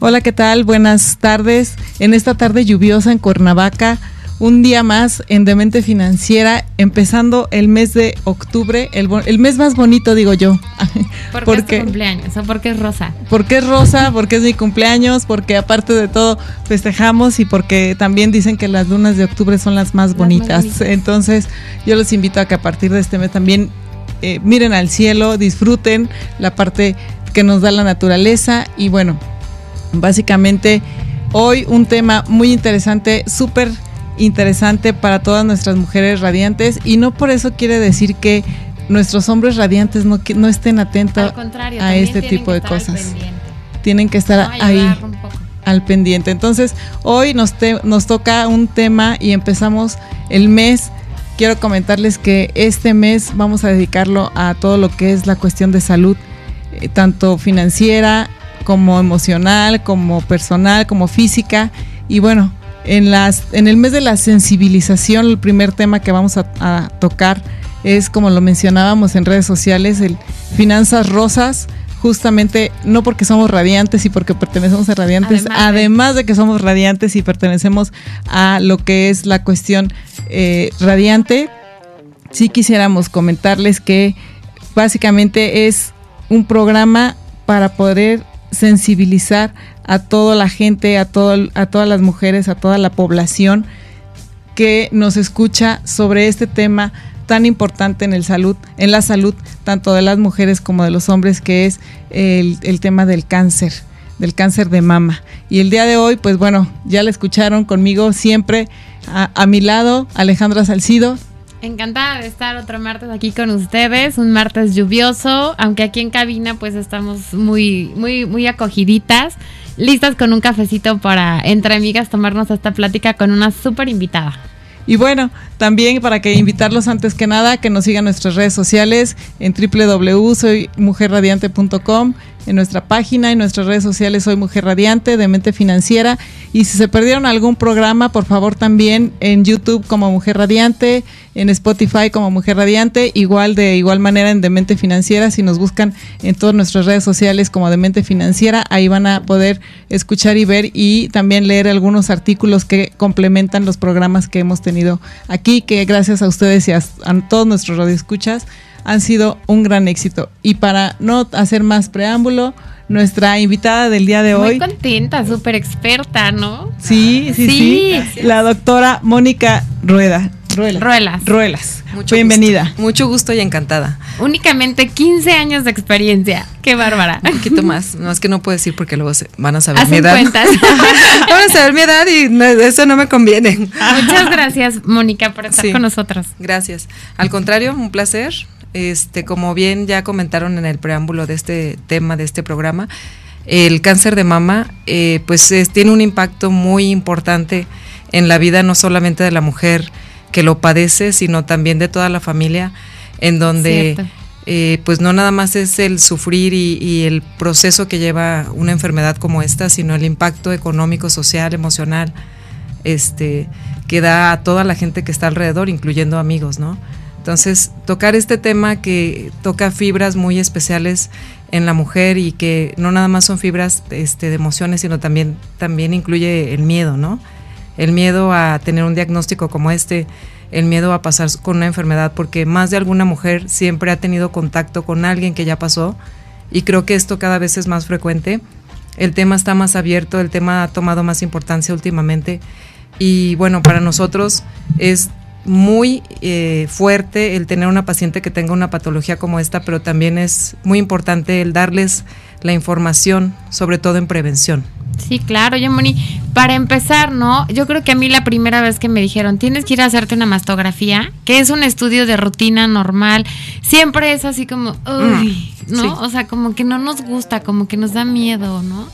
Hola, ¿qué tal? Buenas tardes. En esta tarde lluviosa en Cuernavaca, un día más en Demente Financiera, empezando el mes de octubre, el, el mes más bonito, digo yo. ¿Por porque es cumpleaños o porque es rosa? Porque es rosa, porque es mi cumpleaños, porque aparte de todo festejamos y porque también dicen que las lunas de octubre son las más, bonitas. Entonces, yo los invito a que a partir de este mes también eh, miren al cielo, disfruten la parte que nos da la naturaleza y bueno, básicamente hoy un tema muy interesante, súper interesante para todas nuestras mujeres radiantes y no por eso quiere decir que nuestros hombres radiantes no, no estén atentos a este tipo de cosas. Tienen que estar ahí al pendiente. Entonces, hoy nos, nos toca un tema y empezamos el mes. Quiero comentarles que este mes vamos a dedicarlo a todo lo que es la cuestión de salud, tanto financiera como emocional, como personal, como física. Y bueno, en, las, en el mes de la sensibilización, el primer tema que vamos a, tocar es, como lo mencionábamos en redes sociales, el finanzas rosas, justamente no porque somos radiantes y porque pertenecemos a radiantes, además, de que somos radiantes y pertenecemos a lo que es la cuestión eh, radiante, sí quisiéramos comentarles que básicamente es un programa para poder sensibilizar a toda la gente, a, todo, a todas las mujeres, a toda la población que nos escucha sobre este tema tan importante en el salud, en la salud tanto de las mujeres como de los hombres, que es el, el tema del cáncer, del cáncer de mama. Y el día de hoy, pues bueno, ya la escucharon conmigo siempre a, a mi lado, Alejandra Salcido, Encantada de estar otro martes aquí con ustedes, un martes lluvioso, aunque aquí en cabina pues estamos muy, muy, muy acogiditas, listas con un cafecito para entre amigas tomarnos esta plática con una súper invitada. Y bueno, también para que invitarlos antes que nada que nos sigan nuestras redes sociales en www.soymujerradiante.com en nuestra página, en nuestras redes sociales Soy Mujer Radiante, de Mente Financiera. Y si se perdieron algún programa, por favor también en YouTube como Mujer Radiante, en Spotify como Mujer Radiante, igual de igual manera en Demente Financiera. Si nos buscan en todas nuestras redes sociales como Demente Financiera, ahí van a poder escuchar y ver y también leer algunos artículos que complementan los programas que hemos tenido aquí, que gracias a ustedes y a, a todos nuestros radioescuchas han sido un gran éxito. Y para no hacer más preámbulo, nuestra invitada del día de hoy. Muy contenta, súper experta, ¿no? Sí, sí, sí. La doctora Mónica Rueda. Ruelas. Ruelas. Bienvenida. Mucho gusto y encantada. Únicamente 15 años de experiencia. Qué bárbara. Un poquito más. No es que no puedo decir porque luego van a saber mi edad. van a saber mi edad y eso no me conviene. Muchas gracias, Mónica, por estar con nosotros. Gracias. Al contrario, un placer. Este, como bien ya comentaron en el preámbulo de este tema, de este programa, el cáncer de mama, eh, pues tiene un impacto muy importante en la vida no solamente de la mujer que lo padece, sino también de toda la familia, en donde eh, pues no nada más es el sufrir y, el proceso que lleva una enfermedad como esta, sino el impacto económico, social, emocional, este, que da a toda la gente que está alrededor, incluyendo amigos, ¿no? Entonces, tocar este tema que toca fibras muy especiales en la mujer y que no nada más son fibras este, de emociones, sino también, también incluye el miedo, ¿no? El miedo a tener un diagnóstico como este, el miedo a pasar con una enfermedad, porque más de alguna mujer siempre ha tenido contacto con alguien que ya pasó y creo que esto cada vez es más frecuente. El tema está más abierto, el tema ha tomado más importancia últimamente y bueno, para nosotros es muy eh, fuerte el tener una paciente que tenga una patología como esta, pero también es muy importante el darles la información, sobre todo en prevención. Sí, claro, Yamoni. Para empezar, ¿no? Yo creo que a mí la primera vez que me dijeron, tienes que ir a hacerte una mastografía, que es un estudio de rutina normal, siempre es así como, uy, mm, ¿no? O sea, como que no nos gusta, como que nos da miedo, ¿no?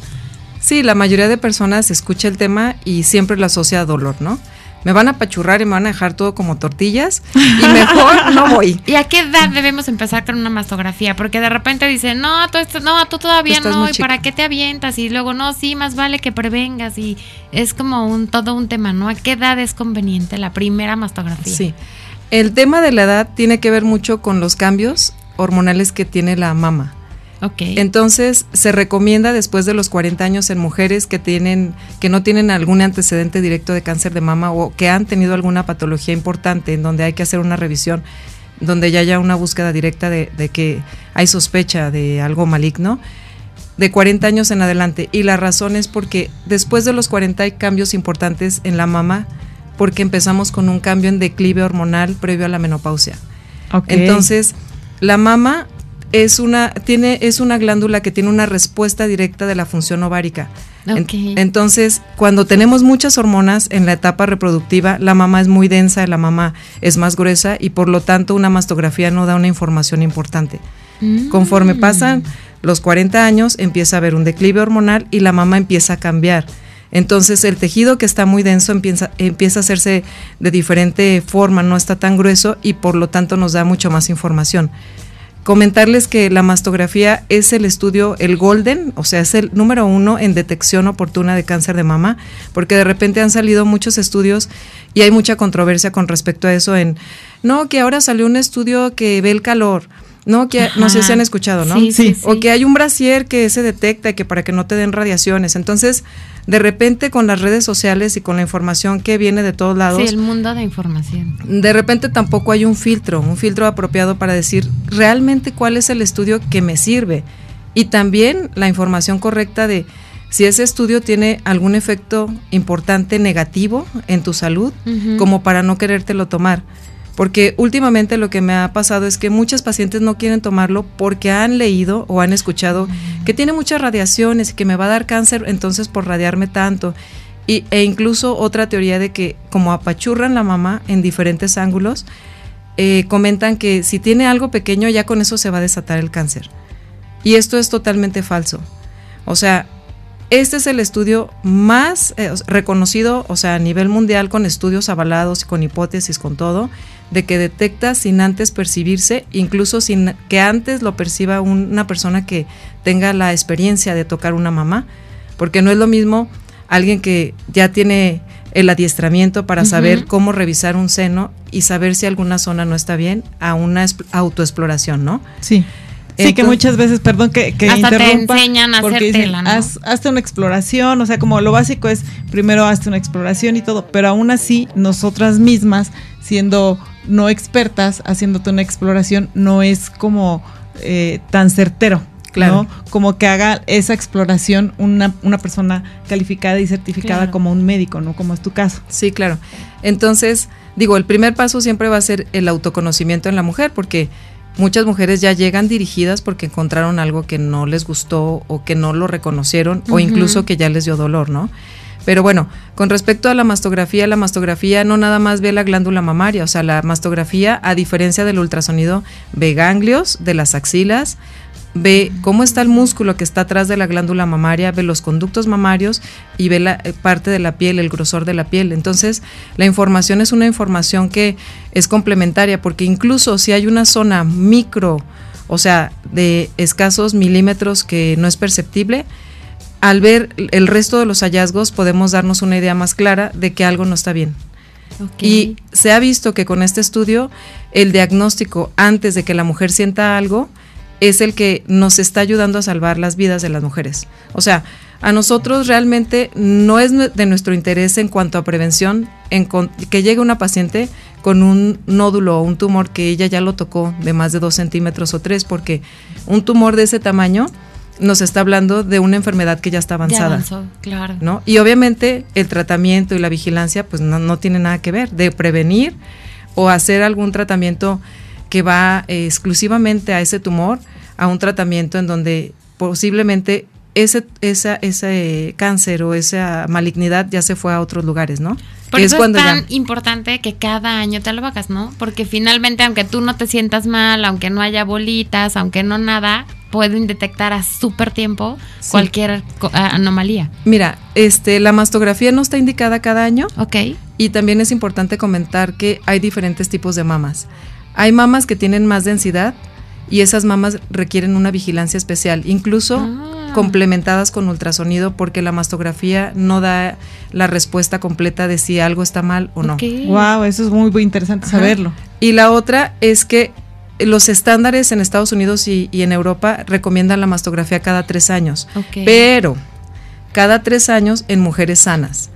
Sí, la mayoría de personas escucha el tema y siempre lo asocia a dolor, ¿no? Me van a pachurrar y me van a dejar todo como tortillas y mejor no voy. ¿Y a qué edad debemos empezar con una mastografía? Porque de repente dicen, no, tú, no, tú todavía no, ¿y para qué te avientas? Y luego, no, sí, más vale que prevengas y es como un todo un tema, ¿no? ¿A qué edad es conveniente la primera mastografía? Sí. El tema de la edad tiene que ver mucho con los cambios hormonales que tiene la mama. Entonces, se recomienda después de los 40 años en mujeres que tienen que no tienen algún antecedente directo de cáncer de mama o que han tenido alguna patología importante en donde hay que hacer una revisión, donde ya haya una búsqueda directa de, que hay sospecha de algo maligno, de 40 años en adelante. Y la razón es porque después de los 40 hay cambios importantes en la mama porque empezamos con un cambio en declive hormonal previo a la menopausia. Entonces, la mama es una, tiene, es una glándula que tiene una respuesta directa de la función ovárica. entonces, cuando tenemos muchas hormonas en la etapa reproductiva, la mama es muy densa, la mama es más gruesa y por lo tanto una mastografía no da una información importante. Mm. Conforme pasan los 40 años, empieza a haber un declive hormonal y la mama empieza a cambiar. Entonces el tejido que está muy denso empieza, empieza a hacerse de diferente forma, no está tan grueso y por lo tanto nos da mucho más información. Comentarles que la mastografía es el estudio, el golden, o sea, es el número uno en detección oportuna de cáncer de mama, porque de repente han salido muchos estudios y hay mucha controversia con respecto a eso en, no, que ahora salió un estudio que ve el calor, no, que no sé si han escuchado, ¿no? Sí, sí, O que hay un brasier que se detecta y que para que no te den radiaciones. Entonces, de repente con las redes sociales y con la información que viene de todos lados. Sí, el mundo de información. De repente tampoco hay un filtro, un filtro apropiado para decir realmente cuál es el estudio que me sirve. Y también la información correcta de si ese estudio tiene algún efecto importante negativo en tu salud, como para no querértelo tomar porque últimamente lo que me ha pasado es que muchas pacientes no quieren tomarlo porque han leído o han escuchado que tiene muchas radiaciones y que me va a dar cáncer entonces por radiarme tanto. Y, e incluso otra teoría de que como apachurran la mamá en diferentes ángulos, eh, comentan que si tiene algo pequeño ya con eso se va a desatar el cáncer. Y esto es totalmente falso. O sea, este es el estudio más eh, reconocido, o sea, a nivel mundial, con estudios avalados, con hipótesis, con todo, de que detecta sin antes percibirse, incluso sin que antes lo perciba una persona que tenga la experiencia de tocar una mamá, porque no es lo mismo alguien que ya tiene el adiestramiento para saber cómo revisar un seno y saber si alguna zona no está bien a una autoexploración, ¿no? Sí. Sí, que muchas veces, perdón que, que hasta te enseñan a hacer tela, ¿no? haz, hazte una exploración, o sea, como lo básico es primero hazte una exploración y todo, pero aún así nosotras mismas, siendo no expertas, haciéndote una exploración, no es como eh, tan certero. Claro. Como que haga esa exploración una, una persona calificada y certificada como un médico, ¿no? Como es tu caso. Sí, claro. Entonces, digo, el primer paso siempre va a ser el autoconocimiento en la mujer, porque muchas mujeres ya llegan dirigidas porque encontraron algo que no les gustó o que no lo reconocieron o incluso que ya les dio dolor, ¿no? Pero bueno, con respecto a la mastografía, la mastografía no nada más ve la glándula mamaria, o sea, la mastografía, a diferencia del ultrasonido, ve ganglios de las axilas, ve cómo está el músculo que está atrás de la glándula mamaria, ve los conductos mamarios y ve la eh, parte de la piel, el grosor de la piel. Entonces, la información es una información que es complementaria, porque incluso si hay una zona micro, o sea, de escasos milímetros que no es perceptible, al ver el resto de los hallazgos podemos darnos una idea más clara de que algo no está bien. Y se ha visto que con este estudio el diagnóstico antes de que la mujer sienta algo es el que nos está ayudando a salvar las vidas de las mujeres. O sea, a nosotros realmente no es de nuestro interés en cuanto a prevención en que llegue una paciente con un nódulo o un tumor que ella ya lo tocó de más de dos centímetros o tres, porque un tumor de ese tamaño nos está hablando de una enfermedad que ya está avanzada. claro. ¿no? Y obviamente el tratamiento y la vigilancia pues no, no tiene nada que ver, de prevenir o hacer algún tratamiento que va eh, exclusivamente a ese tumor, a un tratamiento en donde posiblemente ese, esa, ese cáncer o esa malignidad ya se fue a otros lugares, ¿no? Por eso es, tan importante que cada año te lo hagas, ¿no? Porque finalmente, aunque tú no te sientas mal, aunque no haya bolitas, aunque no nada, pueden detectar a súper tiempo cualquier anomalía. Mira, este, la mastografía no está indicada cada año. Ok. Y también es importante comentar que hay diferentes tipos de mamas. Hay mamas que tienen más densidad y esas mamas requieren una vigilancia especial, incluso ah. complementadas con ultrasonido porque la mastografía no da la respuesta completa de si algo está mal o no. Wow, eso es muy, muy interesante saberlo. Y la otra es que los estándares en Estados Unidos y, en Europa recomiendan la mastografía cada tres años, pero cada tres años en mujeres sanas.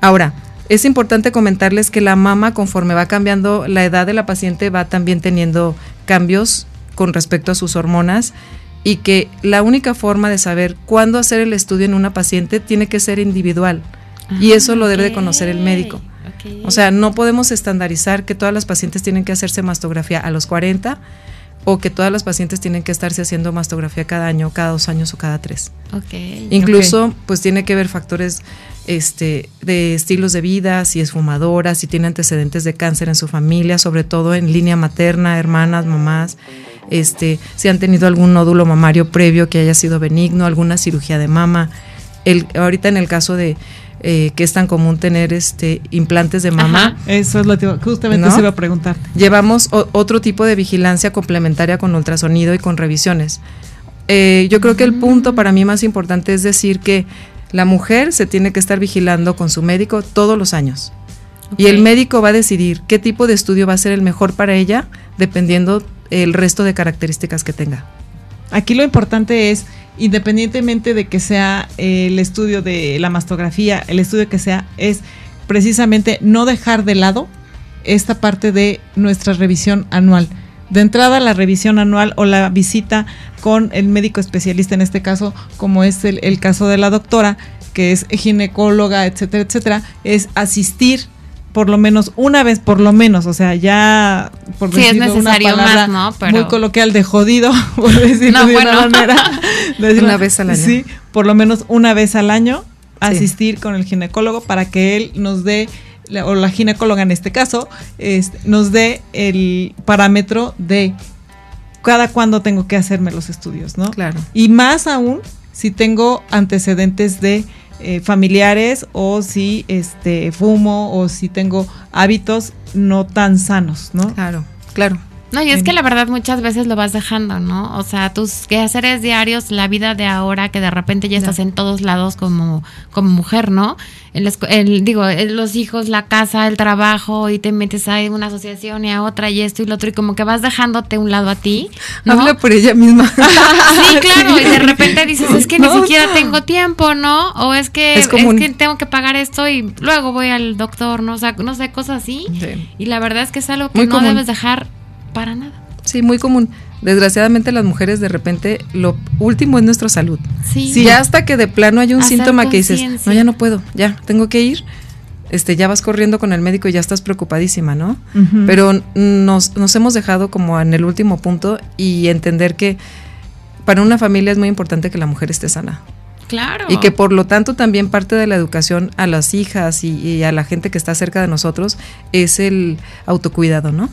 Ahora, es importante comentarles que la mama, conforme va cambiando la edad de la paciente, va también teniendo cambios con respecto a sus hormonas y que la única forma de saber cuándo hacer el estudio en una paciente tiene que ser individual. Y ah, eso lo debe de conocer el médico. O sea, no podemos estandarizar que todas las pacientes tienen que hacerse mastografía a los 40 o que todas las pacientes tienen que estarse haciendo mastografía cada año, cada dos años o cada tres. Incluso, pues tiene que ver factores este, de estilos de vida, si es fumadora, si tiene antecedentes de cáncer en su familia, sobre todo en línea materna, hermanas, mamás, este, si han tenido algún nódulo mamario previo que haya sido benigno, alguna cirugía de mama. El, ahorita en el caso de eh, que es tan común tener este implantes de mama. Eso es lo que justamente se iba a preguntar. Llevamos otro tipo de vigilancia complementaria con ultrasonido y con revisiones. Eh, yo creo que el punto para mí más importante es decir que la mujer se tiene que estar vigilando con su médico todos los años. Y el médico va a decidir qué tipo de estudio va a ser el mejor para ella, dependiendo el resto de características que tenga. Aquí lo importante es independientemente de que sea el estudio de la mastografía, el estudio que sea, es precisamente no dejar de lado esta parte de nuestra revisión anual. De entrada, la revisión anual o la visita con el médico especialista, en este caso, como es el, el caso de la doctora, que es ginecóloga, etcétera, etcétera, es asistir por lo menos una vez, por lo menos, o sea, ya por sí, es necesario más, ¿no? muy coloquial de jodido, por decirlo de una manera. una vez al año. Sí, por lo menos una vez al año asistir con el ginecólogo para que él nos dé o la ginecóloga en este caso, nos dé el parámetro de cada cuándo tengo que hacerme los estudios, ¿no? Claro. Y más aún si tengo antecedentes de eh, familiares o si este fumo o si tengo hábitos no tan sanos, ¿no? Claro, claro. No, y es que la verdad muchas veces lo vas dejando, ¿no? O sea, tus quehaceres diarios, la vida de ahora, que de repente ya estás en todos lados como, como mujer, ¿no? El, el, digo, los hijos, la casa, el trabajo, y te metes a una asociación y a otra y esto y lo otro, y como que vas dejándote un lado a ti. ¿no? Habla por ella misma. sí, claro, y de repente dices, es que ni siquiera tengo tiempo, ¿no? O es que, es, que tengo que pagar esto y luego voy al doctor, ¿no? O sea, no sé, cosas así. Y la verdad es que es algo que no debes dejar para nada. Sí, muy común. Desgraciadamente las mujeres de repente lo último es nuestra salud. Sí. sí. Ya hasta que de plano hay un síntoma que dices, no, ya no puedo, ya, tengo que ir. Este, ya vas corriendo con el médico y ya estás preocupadísima, ¿no? Pero nos, nos hemos dejado como en el último punto y entender que para una familia es muy importante que la mujer esté sana. Claro. Y que por lo tanto también parte de la educación a las hijas y, y a la gente que está cerca de nosotros es el autocuidado, ¿no?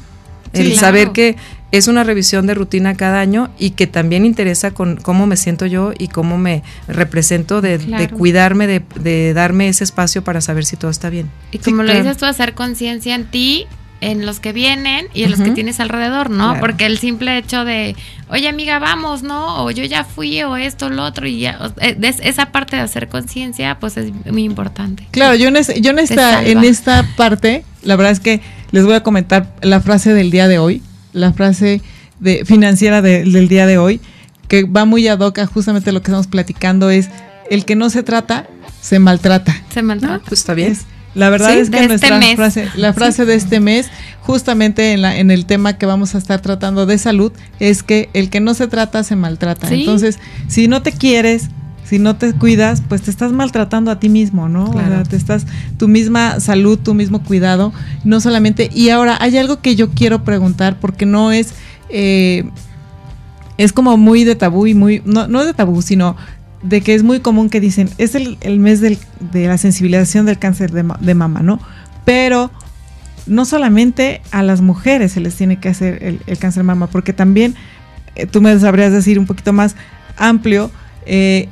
El saber que es una revisión de rutina cada año y que también interesa con cómo me siento yo y cómo me represento de, cuidarme, de, darme ese espacio para saber si todo está bien. Y como lo dices tú, hacer conciencia en ti, en los que vienen y en los que tienes alrededor, ¿no? Porque el simple hecho de, oye amiga, vamos, ¿no? O yo ya fui, o esto, lo otro, y ya, eh, esa parte de hacer conciencia, pues es muy importante. Claro, yo en, yo en esta, en esta parte, la verdad es que les voy a comentar la frase del día de hoy, la frase de, financiera del día de hoy, que va muy ad hoc a justamente lo que estamos platicando, es el que no se trata, se maltrata. Se maltrata. pues está bien. La verdad es que este nuestra frase, la frase de este mes, justamente en, la, en el tema que vamos a estar tratando de salud, es que el que no se trata se maltrata. Entonces, si no te quieres, si no te cuidas, pues te estás maltratando a ti mismo, ¿no? te estás, tu misma salud, tu mismo cuidado, no solamente. Y ahora, hay algo que yo quiero preguntar, porque no es, eh, es como muy de tabú y muy, no, no de tabú, sino de que es muy común que dicen, es el, mes de la sensibilización del cáncer de, de, mama, ¿no? Pero no solamente a las mujeres se les tiene que hacer el, cáncer de mama, porque también, eh, tú me sabrías decir un poquito más amplio, eh,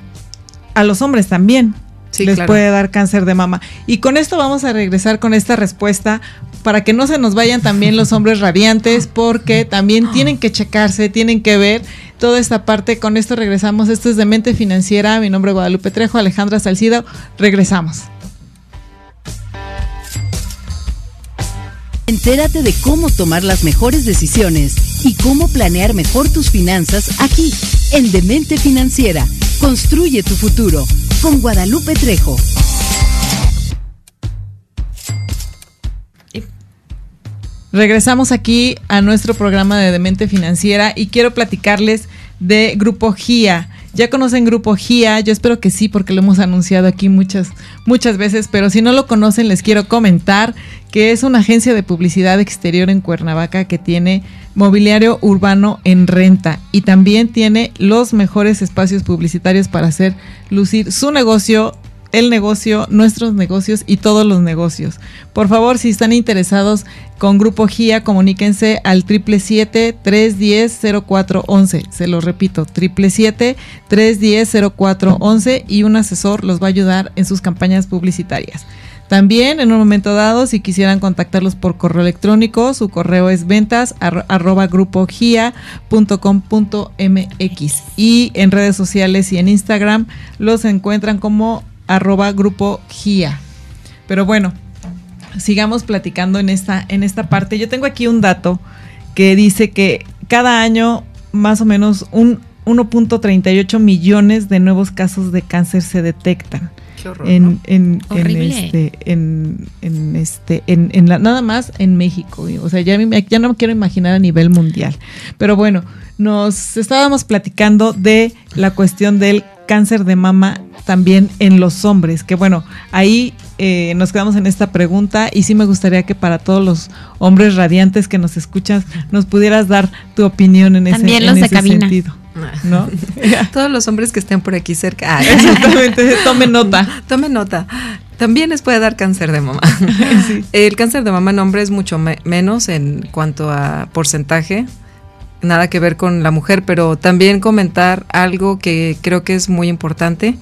a los hombres también les puede dar cáncer de mama. Y con esto vamos a regresar con esta respuesta para que no se nos vayan también los hombres radiantes, porque también tienen que checarse, tienen que ver toda esta parte. Con esto regresamos. Esto es de Mente Financiera. Mi nombre es Guadalupe Trejo, Alejandra Salcido. Regresamos. Entérate de cómo tomar las mejores decisiones y cómo planear mejor tus finanzas aquí, en Demente Financiera. Construye tu futuro con Guadalupe Trejo. Regresamos aquí a nuestro programa de Demente Financiera y quiero platicarles de Grupo GIA. ¿Ya conocen Grupo GIA? Yo espero que sí, porque lo hemos anunciado aquí muchas, muchas veces, pero si no lo conocen, les quiero comentar que es una agencia de publicidad exterior en Cuernavaca que tiene mobiliario urbano en renta y también tiene los mejores espacios publicitarios para hacer lucir su negocio el negocio, nuestros negocios y todos los negocios. Por favor, si están interesados con Grupo GIA, comuníquense al 777-310-0411. Se lo repito, 777-310-0411 y un asesor los va a ayudar en sus campañas publicitarias. También en un momento dado, si quisieran contactarlos por correo electrónico, su correo es ventas arroba y en redes sociales y en Instagram los encuentran como arroba grupo GIA. Pero bueno, sigamos platicando en esta, en esta parte. Yo tengo aquí un dato que dice que cada año más o menos un 1.38 millones de nuevos casos de cáncer se detectan. en, en, este en este en, la, nada más en México o sea ya, ya no me quiero imaginar a nivel mundial pero bueno nos estábamos platicando de la cuestión del cáncer de mama también en los hombres? Que bueno, ahí eh, nos quedamos en esta pregunta y sí me gustaría que para todos los hombres radiantes que nos escuchas nos pudieras dar tu opinión en ese, en ese sentido. ¿No? Todos los hombres que estén por aquí cerca. Ah, Exactamente, tome nota. Tome nota. También les puede dar cáncer de mama. El cáncer de mama en hombre es mucho menos en cuanto a porcentaje nada que ver con la mujer, pero también comentar algo que creo que es muy importante.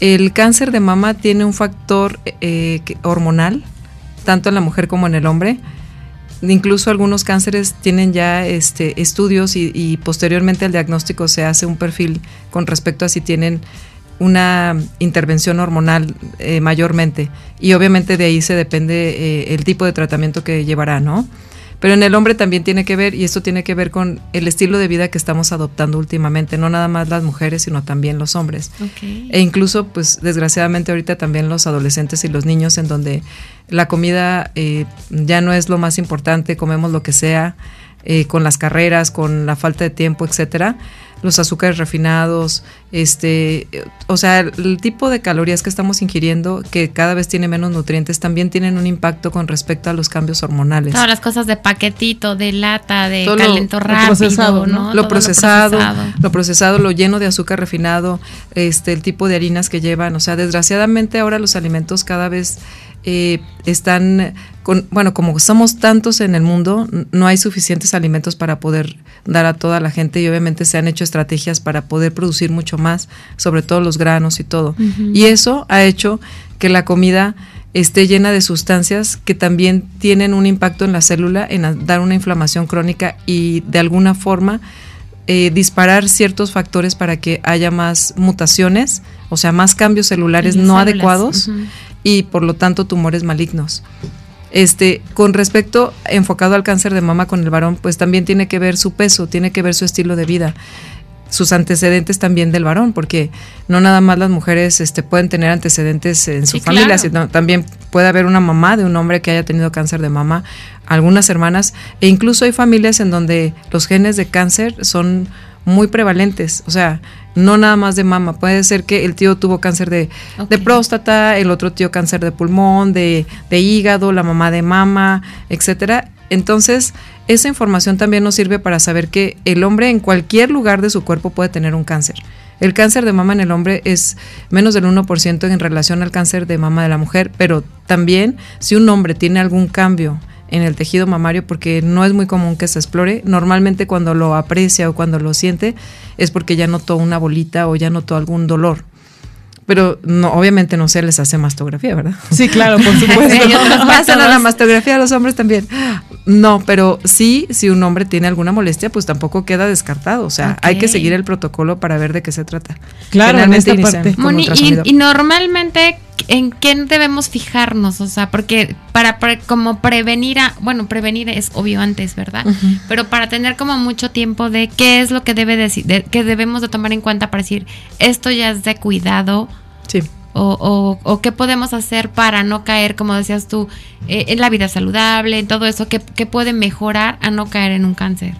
El cáncer de mama tiene un factor eh, hormonal, tanto en la mujer como en el hombre. Incluso algunos cánceres tienen ya este, estudios y, posteriormente al diagnóstico se hace un perfil con respecto a si tienen una intervención hormonal eh, mayormente. Y obviamente de ahí se depende eh, el tipo de tratamiento que llevará, ¿no? Pero en el hombre también tiene que ver, y esto tiene que ver con el estilo de vida que estamos adoptando últimamente, no nada más las mujeres, sino también los hombres. E incluso, pues desgraciadamente ahorita también los adolescentes y los niños, en donde la comida eh, ya no es lo más importante, comemos lo que sea, eh, con las carreras, con la falta de tiempo, etcétera los azúcares refinados, este, o sea, el tipo de calorías que estamos ingiriendo, que cada vez tiene menos nutrientes, también tienen un impacto con respecto a los cambios hormonales. Todas las cosas de paquetito, de lata, de calento rápido, lo procesado, ¿no? Lo procesado, lo procesado, lo lleno de azúcar refinado, este, el tipo de harinas que llevan, o sea, desgraciadamente ahora los alimentos cada vez eh, están con, bueno, como somos tantos en el mundo, no hay suficientes alimentos para poder dar a toda la gente y obviamente se han hecho estrategias para poder producir mucho más, sobre todo los granos y todo. Y eso ha hecho que la comida esté llena de sustancias que también tienen un impacto en la célula, en dar una inflamación crónica y de alguna forma eh, disparar ciertos factores para que haya más mutaciones, o sea, más cambios celulares no adecuados y por lo tanto tumores malignos. Este, con respecto enfocado al cáncer de mama con el varón, pues también tiene que ver su peso, tiene que ver su estilo de vida, sus antecedentes también del varón, porque no nada más las mujeres este, pueden tener antecedentes en su familia, sino también puede haber una mamá de un hombre que haya tenido cáncer de mama, algunas hermanas, e incluso hay familias en donde los genes de cáncer son muy prevalentes, o sea, no nada más de mama, puede ser que el tío tuvo cáncer de, próstata, el otro tío cáncer de pulmón, de, de hígado, la mamá de mama, etcétera. Entonces, esa información también nos sirve para saber que el hombre en cualquier lugar de su cuerpo puede tener un cáncer. El cáncer de mama en el hombre es menos del 1% en relación al cáncer de mama de la mujer, pero también si un hombre tiene algún cambio en el tejido mamario, porque no es muy común que se explore, normalmente cuando lo aprecia o cuando lo siente es porque ya notó una bolita o ya notó algún dolor. Pero no, obviamente no se les hace mastografía, ¿verdad? Sí, claro, por supuesto. hacen a la mastografía a los hombres también. No, pero sí, si un hombre tiene alguna molestia, pues tampoco queda descartado. O sea, hay que seguir el protocolo para ver de qué se trata. Claro, en esta parte. y, normalmente, ¿en qué debemos fijarnos? O sea, porque para, como prevenir, a, bueno, prevenir es obvio antes, ¿verdad? Pero para tener como mucho tiempo de qué es lo que debe decir, de, que debemos de tomar en cuenta para decir, esto ya es de cuidado. Sí o, o, qué podemos hacer para no caer, como decías tú, eh, en la vida saludable, en todo eso, ¿qué, puede mejorar a no caer en un cáncer?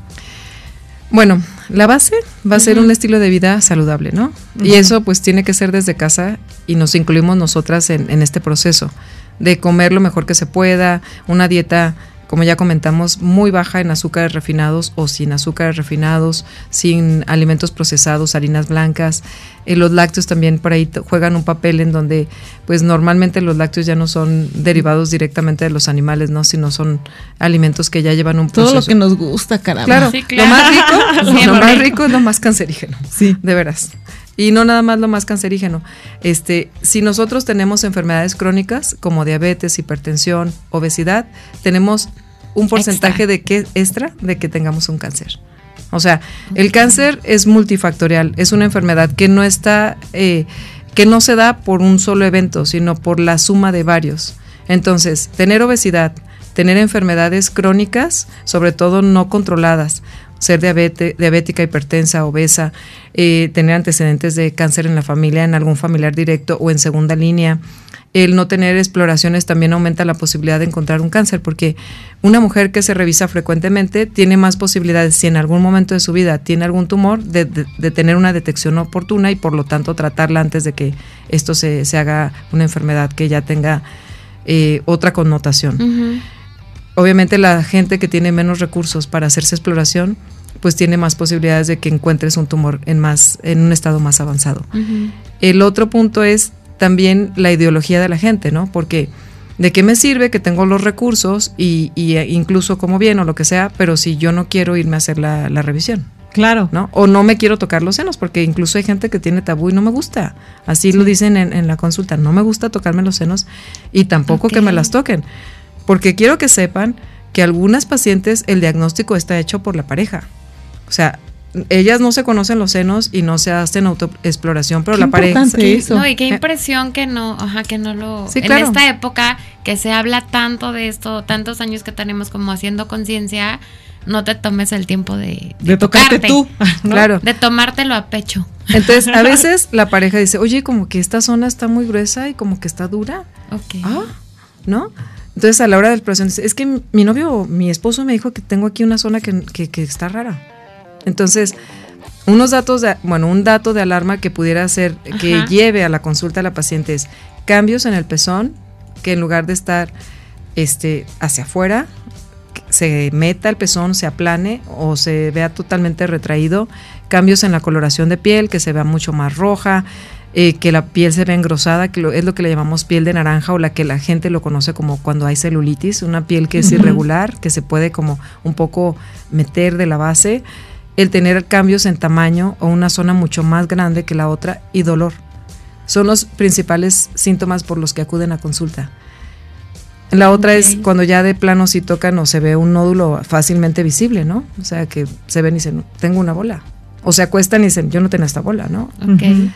Bueno, la base va a ser un estilo de vida saludable, ¿no? Y eso pues tiene que ser desde casa y nos incluimos nosotras en, en este proceso de comer lo mejor que se pueda, una dieta como ya comentamos, muy baja en azúcares refinados o sin azúcares refinados, sin alimentos procesados, harinas blancas. Eh, los lácteos también por ahí juegan un papel en donde, pues normalmente los lácteos ya no son derivados directamente de los animales, ¿no? Sino son alimentos que ya llevan un proceso. Todo lo que nos gusta, caramba. Claro, lo más rico, lo más rico es lo más cancerígeno. Sí. De veras. Y no nada más lo más cancerígeno. Este, si nosotros tenemos enfermedades crónicas como diabetes, hipertensión, obesidad, tenemos un porcentaje de que extra de que tengamos un cáncer. O sea, el cáncer es multifactorial, es una enfermedad que no está, eh, que no se da por un solo evento, sino por la suma de varios. Entonces, tener obesidad, tener enfermedades crónicas, sobre todo no controladas, ser diabética, hipertensa, obesa, eh, tener antecedentes de cáncer en la familia, en algún familiar directo o en segunda línea. El no tener exploraciones también aumenta la posibilidad de encontrar un cáncer, porque una mujer que se revisa frecuentemente tiene más posibilidades, si en algún momento de su vida tiene algún tumor, de, tener una detección oportuna y por lo tanto tratarla antes de que esto se, haga una enfermedad que ya tenga eh, otra connotación obviamente la gente que tiene menos recursos para hacerse exploración, pues tiene más posibilidades de que encuentres un tumor en más en un estado más avanzado. El otro punto es también la ideología de la gente, ¿no? Porque ¿de qué me sirve que tengo los recursos y, e incluso como bien o lo que sea, pero si yo no quiero irme a hacer la, revisión? Claro. ¿no? O no me quiero tocar los senos, porque incluso hay gente que tiene tabú y no me gusta. Así lo dicen en, la consulta, no me gusta tocarme los senos y tampoco que me las toquen porque quiero que sepan que algunas pacientes el diagnóstico está hecho por la pareja. O sea, ellas no se conocen los senos y no se hacen autoexploración, pero la pareja. Eso. No, y qué impresión que no, ajá, que no lo. en esta época que se habla tanto de esto, tantos años que tenemos como haciendo conciencia, no te tomes el tiempo de, de, tocarte, tú, claro. De tomártelo a pecho. Entonces, a veces la pareja dice, oye, como que esta zona está muy gruesa y como que está dura. Ok. Ah, ¿no? Entonces a la hora del proceso, es que mi novio, mi esposo me dijo que tengo aquí una zona que, está rara. Entonces, unos datos, de, bueno, un dato de alarma que pudiera ser, que lleve a la consulta a la paciente es cambios en el pezón, que en lugar de estar este, hacia afuera, se meta el pezón, se aplane o se vea totalmente retraído, cambios en la coloración de piel, que se vea mucho más roja, eh, que la piel se ve engrosada, que es lo que le llamamos piel de naranja o la que la gente lo conoce como cuando hay celulitis, una piel que es irregular, que se puede como un poco meter de la base, el tener cambios en tamaño o una zona mucho más grande que la otra y dolor. Son los principales síntomas por los que acuden a consulta. La otra es cuando ya de plano si tocan o se ve un nódulo fácilmente visible, ¿no? O sea, que se ven y dicen, tengo una bola. O se acuestan y dicen, yo no tengo esta bola, ¿no? Okay.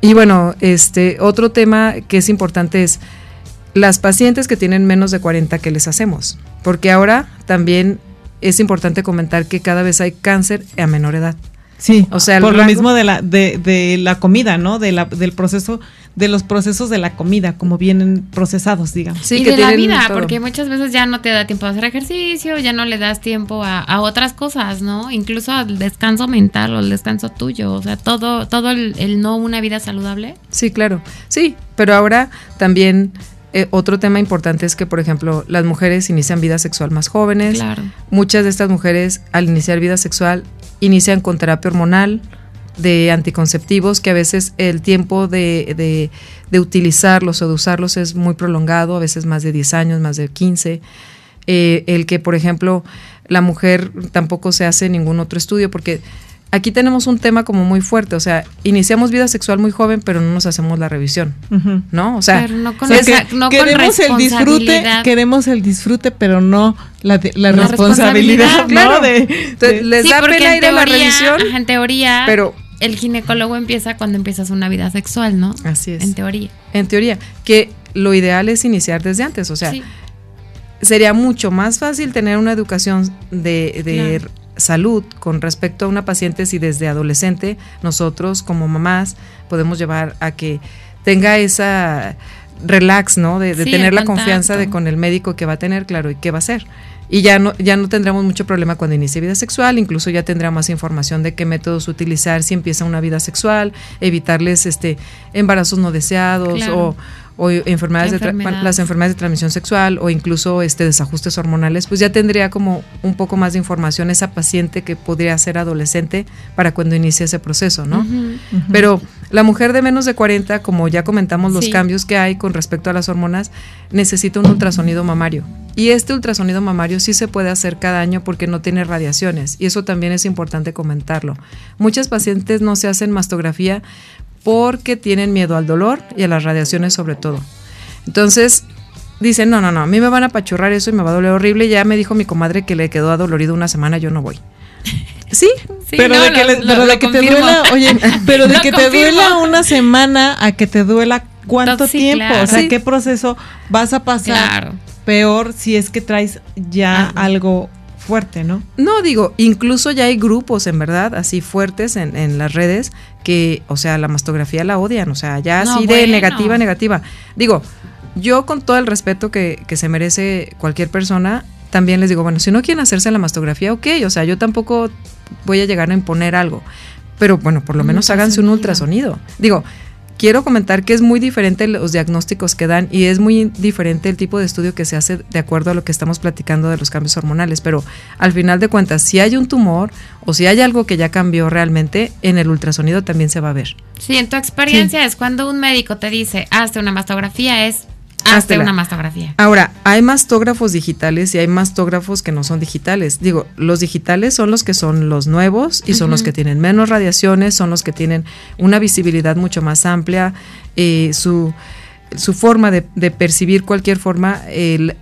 Y bueno, este otro tema que es importante es las pacientes que tienen menos de 40 que les hacemos, porque ahora también es importante comentar que cada vez hay cáncer a menor edad. Sí, o sea, por lo mismo de la de, de la comida, ¿no? De la, del proceso de los procesos de la comida, como vienen procesados, digamos. Sí, y de la vida, porque muchas veces ya no te da tiempo a hacer ejercicio, ya no le das tiempo a, otras cosas, ¿no? Incluso al descanso mental o el descanso tuyo, o sea, todo, todo el, no una vida saludable. Sí, claro, sí, pero ahora también eh, otro tema importante es que, por ejemplo, las mujeres inician vida sexual más jóvenes. Claro. Muchas de estas mujeres, al iniciar vida sexual, inician con terapia hormonal, de anticonceptivos que a veces el tiempo de, de, de, utilizarlos o de usarlos es muy prolongado, a veces más de 10 años, más de 15. Eh, el que, por ejemplo, la mujer tampoco se hace ningún otro estudio porque aquí tenemos un tema como muy fuerte, o sea, iniciamos vida sexual muy joven, pero no nos hacemos la revisión, ¿no? O sea, no con, no queremos el disfrute, queremos el disfrute, pero no la, la, responsabilidad, ¿no? De, les da pena ir a la revisión, en teoría, pero el ginecólogo empieza cuando empiezas una vida sexual, ¿no? Así es. En teoría. En teoría, que lo ideal es iniciar desde antes, o sea, sería mucho más fácil tener una educación de, de salud con respecto a una paciente si desde adolescente nosotros como mamás podemos llevar a que tenga esa relax, ¿no? De, tener la confianza de con el médico que va a tener, claro, y qué va a hacer. Y ya no, ya no tendremos mucho problema cuando inicie vida sexual, incluso ya tendrá más información de qué métodos utilizar si empieza una vida sexual, evitarles este embarazos no deseados o o enfermedades de las enfermedades de transmisión sexual o incluso este desajustes hormonales, pues ya tendría como un poco más de información esa paciente que podría ser adolescente para cuando inicie ese proceso, ¿no? Pero la mujer de menos de 40, como ya comentamos los cambios que hay con respecto a las hormonas, necesita un ultrasonido mamario. Y este ultrasonido mamario sí se puede hacer cada año porque no tiene radiaciones y eso también es importante comentarlo. Muchas pacientes no se hacen mastografía porque tienen miedo al dolor y a las radiaciones sobre todo. Entonces, dicen, no, no, no, a mí me van a pachurrar eso y me va a doler horrible. Ya me dijo mi comadre que le quedó adolorido una semana, yo no voy. Sí, pero, de que, te duela, oye, pero de que te duela una semana a que te duela cuánto tiempo, o sea, qué proceso vas a pasar peor si es que traes ya algo fuerte, ¿no? No, digo, incluso ya hay grupos, en verdad, así fuertes en, en las redes que, o sea, la mastografía la odian, o sea, ya así de negativa, negativa. Digo, yo con todo el respeto que, que se merece cualquier persona, también les digo, bueno, si no quieren hacerse la mastografía, ok, o sea, yo tampoco voy a llegar a imponer algo, pero bueno, por lo menos háganse un ultrasonido. Digo, quiero comentar que es muy diferente los diagnósticos que dan y es muy diferente el tipo de estudio que se hace de acuerdo a lo que estamos platicando de los cambios hormonales, pero al final de cuentas, si hay un tumor o si hay algo que ya cambió realmente, en el ultrasonido también se va a ver. Sí, en tu experiencia es cuando un médico te dice, hazte una mastografía, es Hazte una mastografía. Ahora, hay mastógrafos digitales y hay mastógrafos que no son digitales. Digo, los digitales son los que son los nuevos y son los que tienen menos radiaciones, son los que tienen una visibilidad mucho más amplia. Eh, su, su forma de, percibir cualquier forma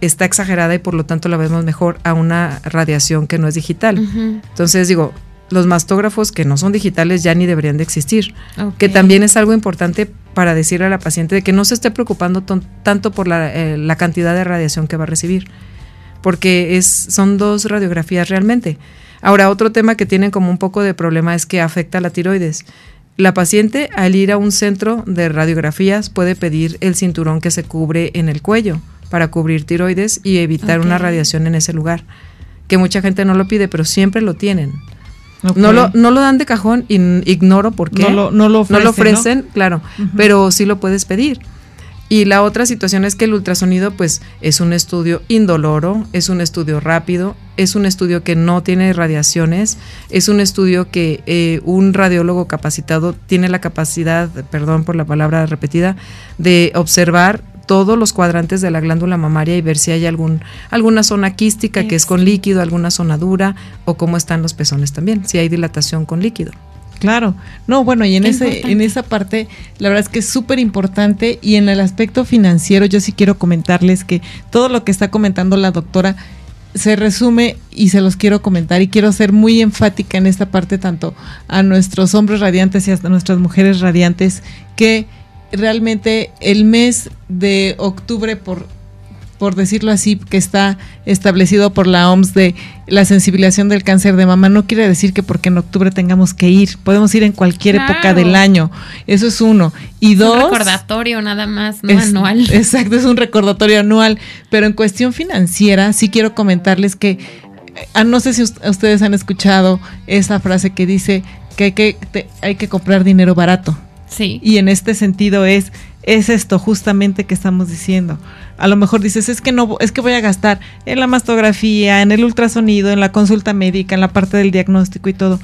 está exagerada y por lo tanto la vemos mejor a una radiación que no es digital. Entonces, digo, los mastógrafos que no son digitales ya ni deberían de existir, que también es algo importante para decirle a la paciente de que no se esté preocupando tanto por eh, la, cantidad de radiación que va a recibir, porque es, son dos radiografías realmente. Ahora, otro tema que tienen como un poco de problema es que afecta a la tiroides. La paciente al ir a un centro de radiografías puede pedir el cinturón que se cubre en el cuello para cubrir tiroides y evitar una radiación en ese lugar, que mucha gente no lo pide, pero siempre lo tienen. No, lo, no lo dan de cajón, y ignoro por qué. No lo, ofrecen, claro, pero sí lo puedes pedir. Y la otra situación es que el ultrasonido pues es un estudio indoloro, es un estudio rápido, es un estudio que no tiene radiaciones, es un estudio que eh, un radiólogo capacitado tiene la capacidad, perdón por la palabra repetida, de observar todos los cuadrantes de la glándula mamaria y ver si hay algún, alguna zona quística que es con líquido, alguna zona dura o cómo están los pezones también, si hay dilatación con líquido. Claro, no, bueno, y en ese, en esa parte, la verdad es que es súper importante y en el aspecto financiero yo sí quiero comentarles que todo lo que está comentando la doctora se resume y se los quiero comentar y quiero ser muy enfática en esta parte tanto a nuestros hombres radiantes y a nuestras mujeres radiantes que realmente el mes de octubre, por, por decirlo así, que está establecido por la OMS de la sensibilización del cáncer de mama, no quiere decir que porque en octubre tengamos que ir, podemos ir en cualquier época del año, eso es uno. Y dos... Un recordatorio nada más, no anual. Exacto, es un recordatorio anual, pero en cuestión financiera sí quiero comentarles que, ah, no sé si ustedes han escuchado esa frase que dice que hay que, hay que comprar dinero barato. Y en este sentido es, es esto justamente que estamos diciendo. A lo mejor dices, es que no, es que voy a gastar en la mastografía, en el ultrasonido, en la consulta médica, en la parte del diagnóstico y todo.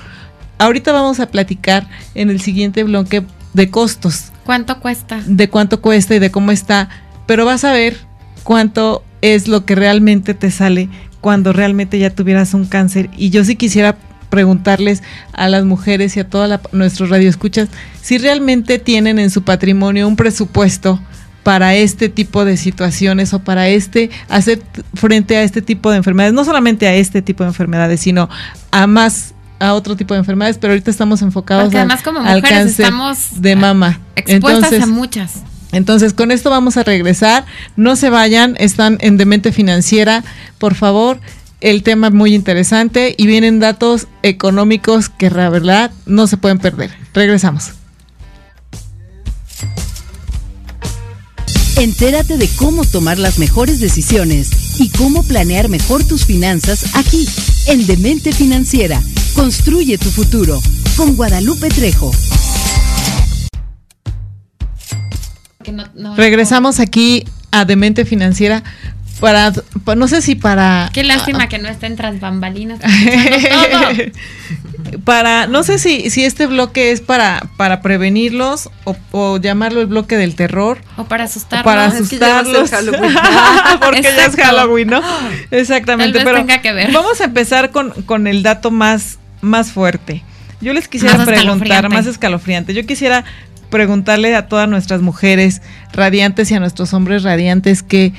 ahorita vamos a platicar en el siguiente bloque de costos. ¿Cuánto cuesta? De cuánto cuesta y de cómo está, pero vas a ver cuánto es lo que realmente te sale cuando realmente ya tuvieras un cáncer. Y yo sí quisiera preguntarles a las mujeres y a todos nuestros radioescuchas si realmente tienen en su patrimonio un presupuesto para este tipo de situaciones o para este hacer frente a este tipo de enfermedades, no solamente a este tipo de enfermedades, sino a más a otro tipo de enfermedades, pero ahorita estamos enfocados además como mujeres cáncer estamos de mama. Expuestas a muchas. Entonces, con esto vamos a regresar. No se vayan, están en Demente Financiera. Por favor, el tema es muy interesante y vienen datos económicos que la verdad no se pueden perder. Regresamos. Entérate de cómo tomar las mejores decisiones y cómo planear mejor tus finanzas aquí, en Demente Financiera. Construye tu futuro con Guadalupe Trejo. Regresamos aquí a Demente Financiera para, no sé si para... Qué lástima que no estén tras bambalinas. para, no sé si, si este bloque es para, para prevenirlos o, llamarlo el bloque del terror. O para asustarlos. para asustarlos. porque ya es Halloween, ¿no? Exactamente. pero vamos a empezar con, con el dato más, más fuerte. Yo les quisiera preguntar, más escalofriante. Yo quisiera preguntarle a todas nuestras mujeres radiantes y a nuestros hombres radiantes que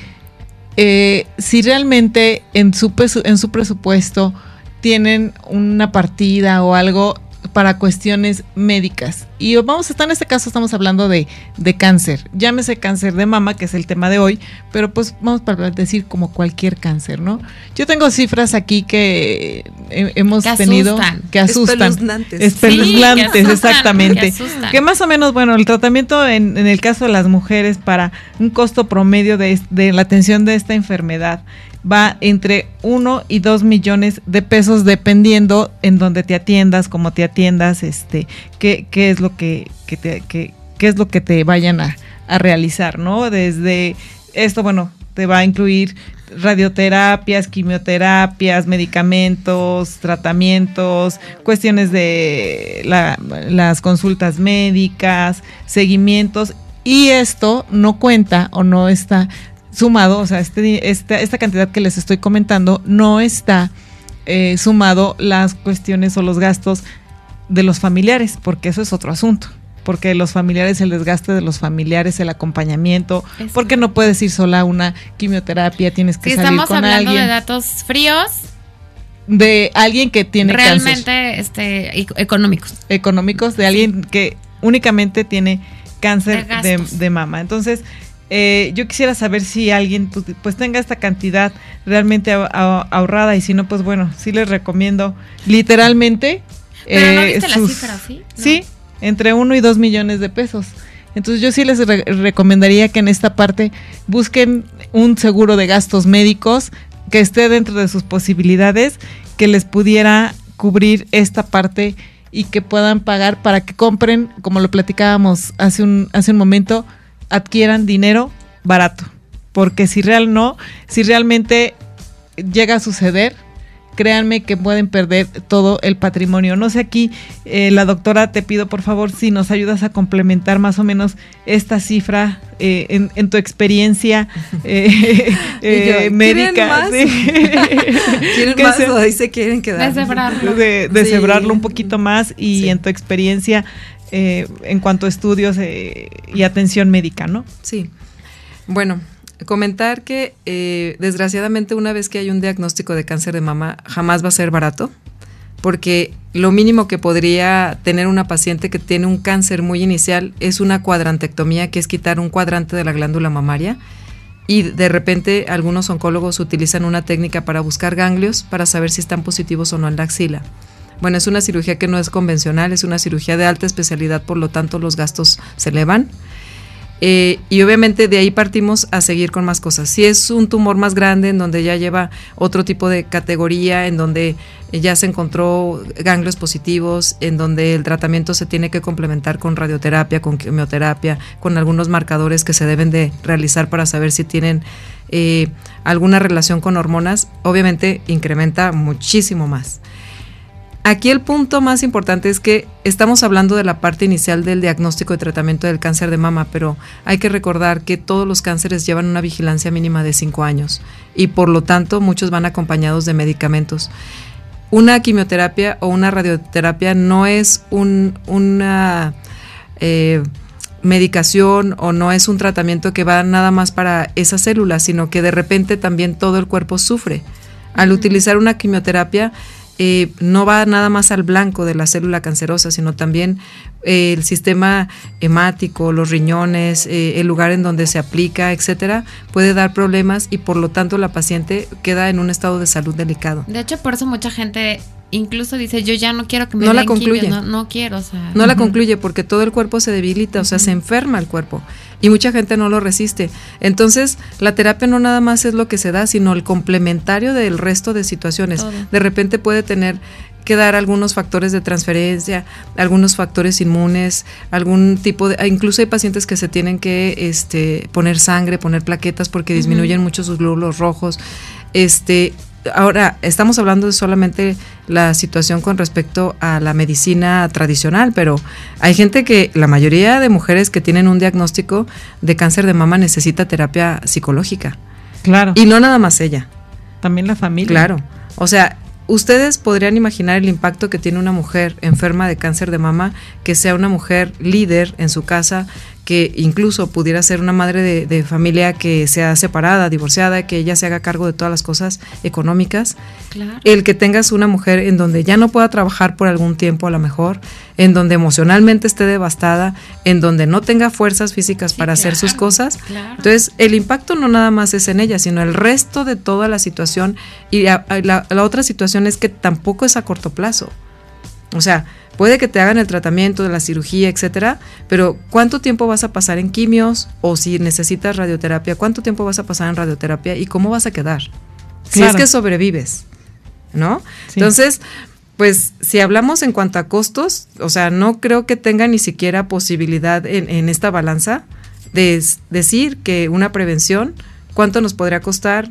eh, si realmente en su, en su presupuesto tienen una partida o algo para cuestiones médicas. Y vamos a estar en este caso, estamos hablando de, de, cáncer. Llámese cáncer de mama, que es el tema de hoy, pero pues vamos a decir como cualquier cáncer, ¿no? Yo tengo cifras aquí que hemos tenido que asustan. Espeluznantes. Espeluznantes, exactamente. Que, más o menos, bueno, el tratamiento en, en, el caso de las mujeres para un costo promedio de, de la atención de esta enfermedad va entre 1 y 2 millones de pesos dependiendo en donde te atiendas, cómo te atiendas, este, qué, qué es lo que, te, qué, es lo que te vayan a, realizar, ¿no? Desde esto, bueno, te va a incluir radioterapias, quimioterapias, medicamentos, tratamientos, cuestiones de las consultas médicas, seguimientos, y esto no cuenta o no está sumado, o sea, este, esta, esta cantidad que les estoy comentando no está eh, sumado las cuestiones o los gastos de los familiares, porque eso es otro asunto. Porque los familiares, el desgaste de los familiares, el acompañamiento, porque no puedes ir sola a una quimioterapia, tienes que salir con alguien. Estamos hablando de datos fríos. De alguien que tiene realmente este económicos. Económicos, de alguien que únicamente tiene cáncer de, de, mama. Entonces, eh, yo quisiera saber si alguien pues, pues tenga esta cantidad realmente ahorrada y si no, pues bueno, sí les recomiendo literalmente. Pero no eh, viste la cifra, ¿sí? Sí, entre uno y dos millones de pesos. Entonces yo sí les recomendaría que en esta parte busquen un seguro de gastos médicos que esté dentro de sus posibilidades, que les pudiera cubrir esta parte y que puedan pagar para que compren, como lo platicábamos hace un, hace un momento, adquieran dinero barato. Porque si real no, si realmente llega a suceder, créanme que pueden perder todo el patrimonio. No sé aquí, eh, la doctora, te pido por favor si nos ayudas a complementar más o menos esta cifra eh, en, tu experiencia eh, médica. ¿Quieren más? ¿Quieren ahí se quieren quedar? De, un poquito más y en tu experiencia eh, en cuanto a estudios eh, y atención médica, ¿no? Sí. Bueno, comentar que eh, desgraciadamente una vez que hay un diagnóstico de cáncer de mama, jamás va a ser barato, porque lo mínimo que podría tener una paciente que tiene un cáncer muy inicial es una cuadrantectomía, que es quitar un cuadrante de la glándula mamaria. Y de repente algunos oncólogos utilizan una técnica para buscar ganglios para saber si están positivos o no en la axila. Bueno, es una cirugía que no es convencional, es una cirugía de alta especialidad, por lo tanto los gastos se elevan. Eh, y obviamente de ahí partimos a seguir con más cosas. Si es un tumor más grande, en donde ya lleva otro tipo de categoría, en donde ya se encontró ganglios positivos, en donde el tratamiento se tiene que complementar con radioterapia, con quimioterapia, con algunos marcadores que se deben de realizar para saber si tienen eh, alguna relación con hormonas, obviamente incrementa muchísimo más. Aquí el punto más importante es que estamos hablando de la parte inicial del diagnóstico y tratamiento del cáncer de mama, pero hay que recordar que todos los cánceres llevan una vigilancia mínima de 5 años y por lo tanto muchos van acompañados de medicamentos. Una quimioterapia o una radioterapia no es un, una eh, medicación o no es un tratamiento que va nada más para esas células, sino que de repente también todo el cuerpo sufre. Al utilizar una quimioterapia, eh, no va nada más al blanco de la célula cancerosa, sino también eh, el sistema hemático, los riñones, eh, el lugar en donde se aplica, etcétera, puede dar problemas y por lo tanto la paciente queda en un estado de salud delicado. De hecho, por eso mucha gente incluso dice, yo ya no quiero que me no den la concluye. no, no, quiero, o sea. No la concluye porque todo el cuerpo se debilita, o sea, se enferma el cuerpo y mucha gente no lo resiste. Entonces, la terapia no nada más es lo que se da, sino el complementario del resto de situaciones. De repente puede tener que dar algunos factores de transferencia, algunos factores inmunes, algún tipo de, incluso hay pacientes que se tienen que este, poner sangre, poner plaquetas porque disminuyen mucho sus glóbulos rojos. Este, ahora estamos hablando de solamente la situación con respecto a la medicina tradicional, pero hay gente que, la mayoría de mujeres que tienen un diagnóstico de cáncer de mama necesita terapia psicológica. Claro. Y no nada más ella. También la familia. Claro. O sea, ustedes podrían imaginar el impacto que tiene una mujer enferma de cáncer de mama, que sea una mujer líder en su casa, que incluso pudiera ser una madre de, familia que sea separada, divorciada, que ella se haga cargo de todas las cosas económicas. El que tengas una mujer en donde ya no pueda trabajar por algún tiempo a lo mejor, en donde emocionalmente esté devastada, en donde no tenga fuerzas físicas para hacer sus cosas. Entonces, el impacto no nada más es en ella, sino el resto de toda la situación. Y la otra situación es que tampoco es a corto plazo. O sea, Puede que te hagan el tratamiento de la cirugía, etcétera, pero ¿cuánto tiempo vas a pasar en quimios o si necesitas radioterapia, cuánto tiempo vas a pasar en radioterapia y cómo vas a quedar? Si es que sobrevives, ¿no? Entonces, pues si hablamos en cuanto a costos, o sea, no creo que tenga ni siquiera posibilidad en, en esta balanza de decir que una prevención, cuánto nos podría costar,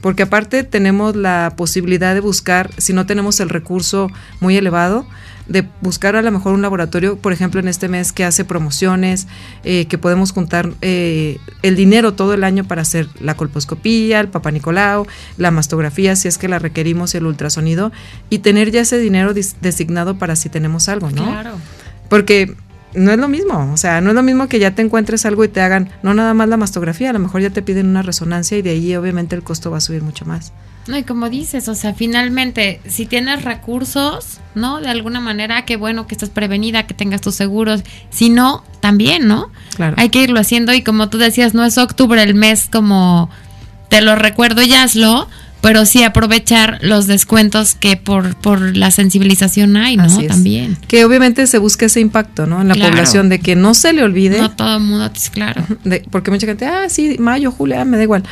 porque aparte tenemos la posibilidad de buscar, si no tenemos el recurso muy elevado, de buscar a lo mejor un laboratorio, por ejemplo, en este mes que hace promociones, eh, que podemos juntar eh, el dinero todo el año para hacer la colposcopía, el papá Nicolau, la mastografía, si es que la requerimos, el ultrasonido, y tener ya ese dinero designado para si tenemos algo, ¿no? Claro. Porque no es lo mismo, o sea, no es lo mismo que ya te encuentres algo y te hagan no nada más la mastografía, a lo mejor ya te piden una resonancia y de ahí obviamente el costo va a subir mucho más. No, y como dices, o sea, finalmente, si tienes recursos, ¿no? De alguna manera, qué bueno que estés prevenida, que tengas tus seguros. Si no, también, ¿no? Claro. Hay que irlo haciendo y como tú decías, no es octubre el mes como te lo recuerdo y hazlo, pero sí aprovechar los descuentos que por, por la sensibilización hay, ¿no? También. Que obviamente se busca ese impacto, ¿no? En la población, de que no se le olvide. No todo el mundo, claro. porque mucha gente, ah, sí, mayo, julio, ah, me da igual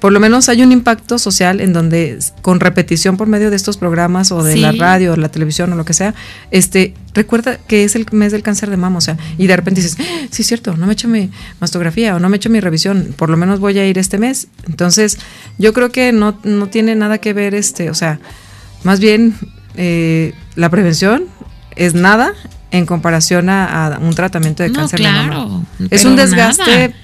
por lo menos hay un impacto social en donde con repetición por medio de estos programas o de la radio o la televisión o lo que sea, este recuerda que es el mes del cáncer de mama, o sea, y de repente dices, ah, sí es cierto, no me he hecho mi mastografía o no me he hecho mi revisión, por lo menos voy a ir este mes. Entonces, yo creo que no, no tiene nada que ver este, o sea, más bien eh, la prevención es nada en comparación a, un tratamiento de cáncer de mama. Es un desgaste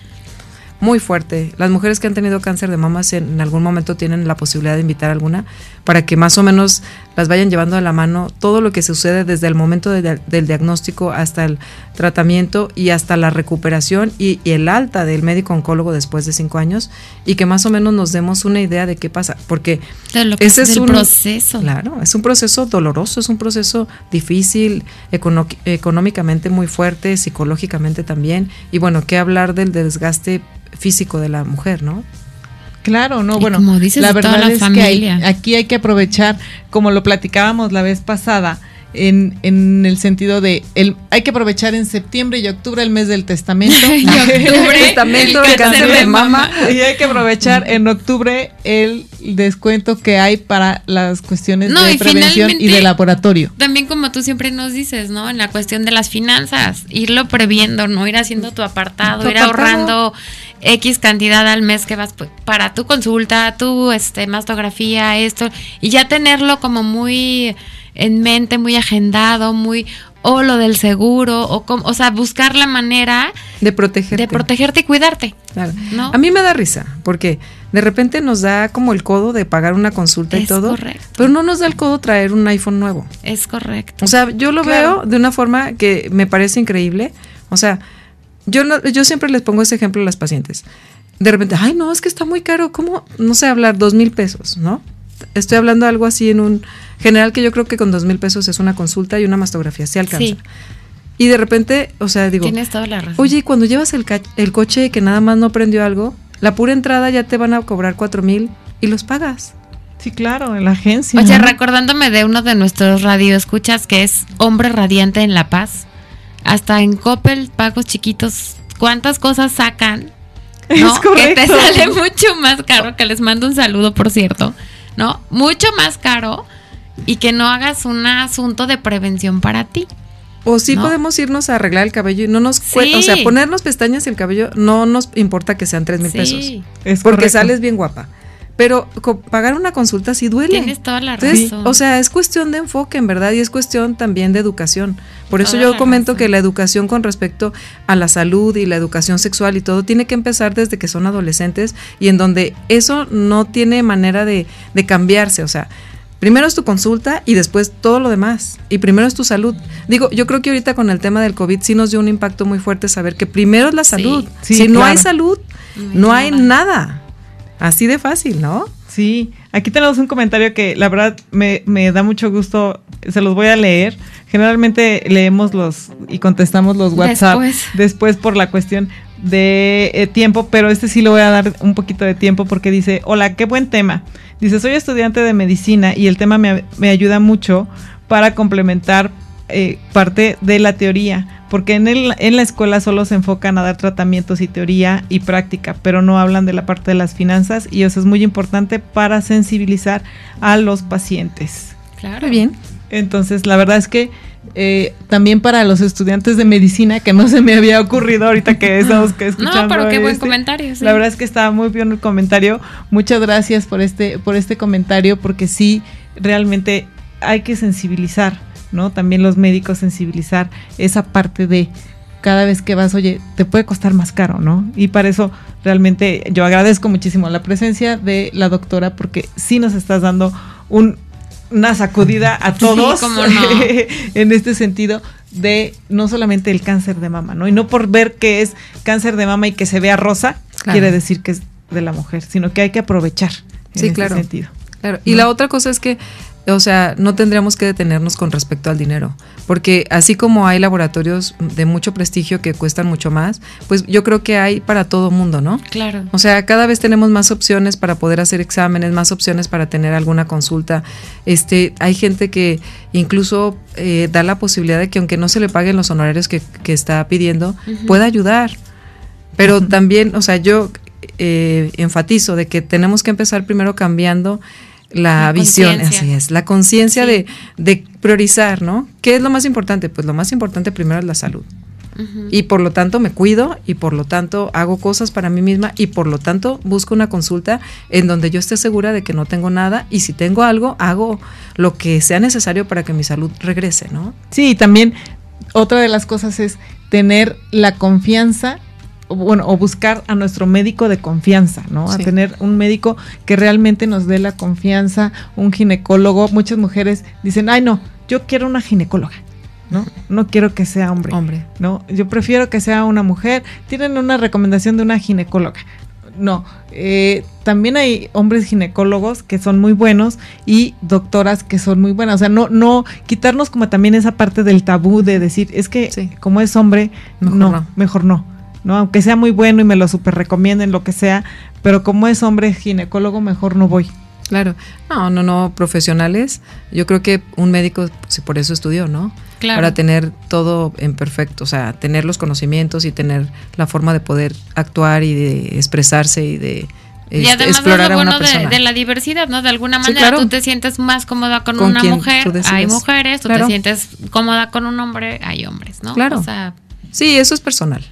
muy fuerte. Las mujeres que han tenido cáncer de mama en algún momento tienen la posibilidad de invitar a alguna para que más o menos las vayan llevando de la mano todo lo que sucede desde el momento del diagnóstico hasta el tratamiento y hasta la recuperación y, el alta del médico oncólogo después de cinco años y que más o menos nos demos una idea de qué pasa, porque ese es un proceso. Claro, es un proceso doloroso, es un proceso difícil, económicamente muy fuerte, psicológicamente también y bueno, qué hablar del desgaste físico de la mujer, ¿no? Claro, no, bueno, la verdad es que aquí hay que aprovechar, como lo platicábamos la vez pasada, en, en el sentido de el, hay que aprovechar en septiembre y octubre el mes del testamento. y octubre, el testamento de cáncer de mama. Y hay que aprovechar en octubre el descuento que hay para las cuestiones de prevención y de laboratorio. También como tú siempre nos dices, ¿no? En la cuestión de las finanzas, irlo previendo, ¿no? Ir haciendo tu apartado, ir ahorrando X cantidad al mes que vas para tu consulta, tu este, mastografía, esto, y ya tenerlo como muy en mente, muy agendado, muy o lo del seguro o como, o sea, buscar la manera de protegerte, de protegerte y cuidarte. Claro. A mí me da risa porque de repente nos da como el codo de pagar una consulta y todo, correcto. pero no nos da el codo traer un iPhone nuevo. Es correcto. O sea, yo lo veo de una forma que me parece increíble. O sea, yo yo siempre les pongo ese ejemplo a las pacientes. De repente, ay, no, es que está muy caro. ¿Cómo? No sé hablar, dos mil pesos, ¿no? Estoy hablando algo así en un general que yo creo que con dos mil pesos es una consulta y una mastografía, se alcanza. Y de repente, o sea, digo, Tienes toda la razón. Oye, cuando llevas el, el coche que nada más no prendió algo, la pura entrada ya te van a cobrar cuatro mil y los pagas. Sí, claro, en la agencia. Oye, recordándome de uno de nuestros radioescuchas que es Hombre Radiante en La Paz. Hasta en Coppel, pagos chiquitos, ¿cuántas cosas sacan? ¿no? Que te sale mucho más caro, que les mando un saludo, por cierto, ¿no? Mucho más caro y que no hagas un asunto de prevención para ti. O sí podemos irnos a arreglar el cabello y no nos cuesta, o sea, ponernos pestañas y el cabello no nos importa que sean tres mil pesos. Es porque sales bien guapa. Pero pagar una consulta sí duele. Tienes toda la razón. O sea, es cuestión de enfoque, en verdad, y es cuestión también de educación. Por eso yo comento que la educación con respecto a la salud y la educación sexual y todo tiene que empezar desde que son adolescentes y en donde eso no tiene manera de, de cambiarse. O sea, Primero es tu consulta y después todo lo demás. Y primero es tu salud. Digo, yo creo que ahorita con el tema del COVID sí nos dio un impacto muy fuerte saber que primero es la salud. si no hay salud, no, hay nada. Así de fácil, ¿no? Sí, aquí tenemos un comentario que la verdad me, da mucho gusto, se los voy a leer. Generalmente leemos los y contestamos los WhatsApp después, por la cuestión de eh, tiempo, pero este sí le voy a dar un poquito de tiempo porque dice, hola, qué buen tema. Dice, soy estudiante de medicina y el tema me, ayuda mucho para complementar eh, parte de la teoría, porque en, el, en la escuela solo se enfocan a dar tratamientos y teoría y práctica, pero no hablan de la parte de las finanzas y eso es muy importante para sensibilizar a los pacientes. Claro. bien. Entonces, la verdad es que eh, también para los estudiantes de medicina, que no se me había ocurrido ahorita que estamos que escuchando. No, pero qué buen este, comentario. La verdad es que estaba muy bien el comentario. Muchas gracias por este, por este comentario, porque sí, realmente hay que sensibilizar, ¿no? También los médicos sensibilizar esa parte de cada vez que vas, oye, te puede costar más caro, ¿no? Y para eso realmente yo agradezco muchísimo la presencia de la doctora porque sí nos estás dando un una sacudida a todos en este sentido de no solamente el cáncer de mama, ¿no? Y no por ver que es cáncer de mama y que se vea rosa, quiere decir que es de la mujer, sino que hay que aprovechar en sí, claro. sentido. Claro. Y la otra cosa es que o sea, no tendríamos que detenernos con respecto al dinero, porque así como hay laboratorios de mucho prestigio que cuestan mucho más, pues yo creo que hay para todo mundo, ¿no? Claro. O sea, cada vez tenemos más opciones para poder hacer exámenes, más opciones para tener alguna consulta. Este, hay gente que incluso eh, da la posibilidad de que aunque no se le paguen los honorarios que, está pidiendo, pueda ayudar. Pero también, o sea, yo eh, enfatizo de que tenemos que empezar primero cambiando la, visión, así es, la conciencia de, priorizar, ¿no? ¿Qué es lo más importante? Pues lo más importante primero es la salud. Y por lo tanto me cuido y por lo tanto hago cosas para mí misma y por lo tanto busco una consulta en donde yo esté segura de que no tengo nada y si tengo algo, hago lo que sea necesario para que mi salud regrese, ¿no? Sí, también otra de las cosas es tener la confianza bueno, o buscar a nuestro médico de confianza, ¿no? A tener un médico que realmente nos dé la confianza, un ginecólogo. Muchas mujeres dicen, ay, no, yo quiero una ginecóloga. ¿no? No quiero que sea hombre. Hombre. ¿no? Yo prefiero que sea una mujer. Tienen una recomendación de una ginecóloga. No, eh, también hay hombres ginecólogos que son muy buenos y doctoras que son muy buenas. O sea, no, no quitarnos como también esa parte del tabú de decir, es que como es hombre, no, mejor no. ¿No? Aunque sea muy bueno y me lo super recomienden, lo que sea, pero como es hombre ginecólogo, mejor no voy. Claro, no, no, no, profesionales. Yo creo que un médico, si por eso estudió, ¿no? Claro. Para tener todo en perfecto, o sea, tener los conocimientos y tener la forma de poder actuar y de expresarse y de y además explorar lo bueno de, la diversidad, ¿no? De alguna manera tú te sientes más cómoda con, una mujer, hay mujeres, tú te sientes cómoda con un hombre, hay hombres, ¿no? Claro. sí, eso es personal.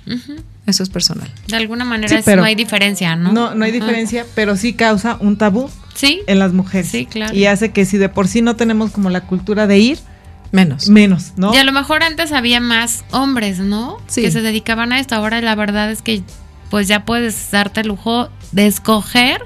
Eso es personal. De alguna manera no hay diferencia, ¿no? No, no hay diferencia, pero sí causa un tabú Sí. en las mujeres. Sí, claro. Y hace que si de por sí no tenemos como la cultura de ir, Menos. menos, ¿no? Y a lo mejor antes había más hombres, ¿no? Sí. Que se dedicaban a esto. Ahora la verdad es que pues ya puedes darte el lujo de escoger